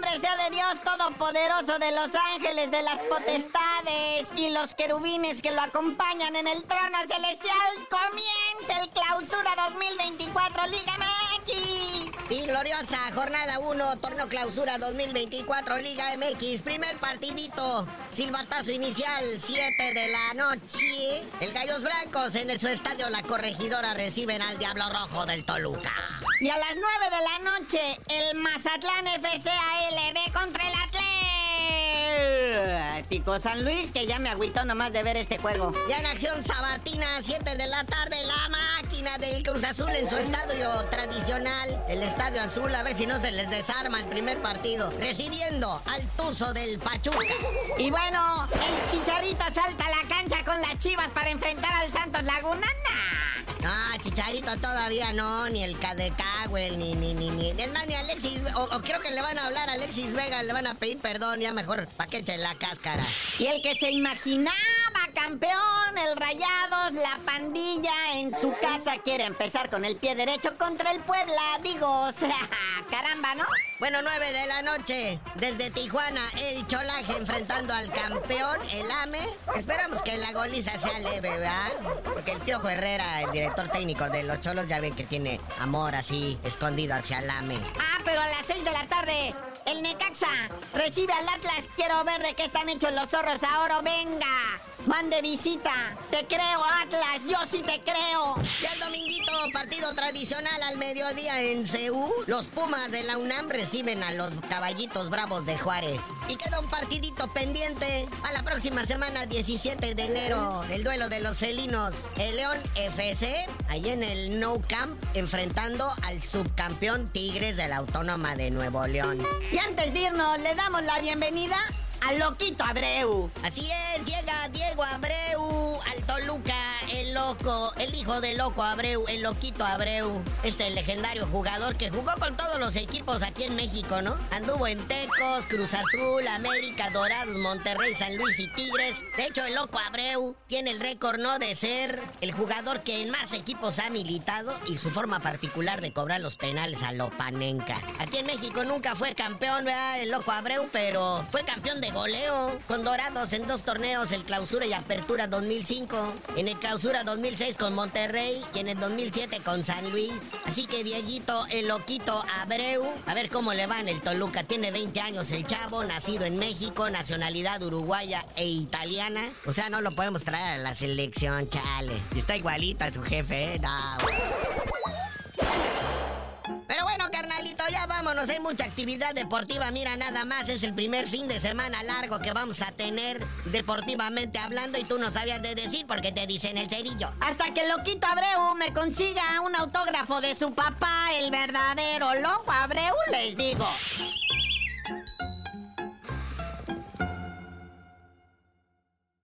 de Dios Todopoderoso, de los ángeles, de las potestades y los querubines que lo acompañan en el trono celestial, comienza el clausura 2024 Liga MX. Y gloriosa jornada 1, torneo clausura 2024 Liga MX, primer partidito, silbatazo inicial, 7 de la noche. El Gallos Blancos en su estadio La Corregidora reciben al Diablo Rojo del Toluca. Y a las 9 de la noche, el Mazatlán FC ALB contra el Atlético San Luis, que ya me agüitó nomás de ver este juego. Ya en acción sabatina, 7 de la tarde, la máquina del Cruz Azul en su estadio tradicional, el Estadio Azul, a ver si no se les desarma el primer partido, recibiendo al Tuzo del Pachuca. Y bueno, el Chicharito salta a la cancha con las chivas para enfrentar al Santos Laguna. Todavía no, ni el Cadecagüel, ni, ni, ni, ni. Es más, ni Alexis, o, creo que le van a hablar a Alexis Vega, le van a pedir perdón, ya mejor pa' que eche la cáscara. Y el que se imaginaba campeón, el Rayados, la pandilla en su casa quiere empezar con el pie derecho contra el Puebla, digo, o sea, caramba, ¿no? Bueno, 9 de la noche, desde Tijuana, el Cholaje enfrentando al campeón, el AME. Esperamos que la goliza sea leve, ¿verdad? Porque el Piojo Herrera, el director técnico de los Cholos, ya ven que tiene amor así, escondido hacia el AME. Ah, pero a las 6 de la tarde, el Necaxa recibe al Atlas. Quiero ver de qué están hechos los zorros ahora. Venga, van de visita. Te creo, Atlas. Yo sí te creo. Ya el dominguito, partido tradicional al mediodía en Ceú. Los Pumas de la UNAM reciben a los caballitos bravos de Juárez. Y queda un pendiente a la próxima semana, 17 de enero. El duelo de los felinos. El León FC, ahí en el No Camp, enfrentando al subcampeón Tigres de la Autónoma de Nuevo León. Y antes de irnos, le damos la bienvenida al Loquito Abreu. Así es, llega Diego Abreu al Toluca el loco, el hijo del loco Abreu, el loquito Abreu, este legendario jugador que jugó con todos los equipos aquí en México, ¿no? Anduvo en Tecos, Cruz Azul, América, Dorados, Monterrey, San Luis y Tigres. De hecho, el loco Abreu tiene el récord, ¿no? De ser el jugador que en más equipos ha militado y su forma particular de cobrar los penales a Lopanenca. Aquí en México nunca fue campeón, ¿verdad? El loco Abreu, pero fue campeón de goleo con Dorados en dos torneos, el Clausura y Apertura 2005. En el Clausura 2006 con Monterrey y en el 2007 con San Luis. Así que Dieguito, el loquito Abreu, a ver cómo le va en el Toluca. Tiene 20 años el chavo, nacido en México, nacionalidad uruguaya e italiana. O sea, no lo podemos traer a la selección, chale. Está igualito a su jefe, ¿eh? No. Vámonos. Hay mucha actividad deportiva. Mira, nada más es el primer fin de semana largo que vamos a tener deportivamente hablando y tú no sabías de decir porque te dicen el cerillo. Hasta que Loquito Abreu me consiga un autógrafo de su papá, el verdadero loco Abreu, les digo.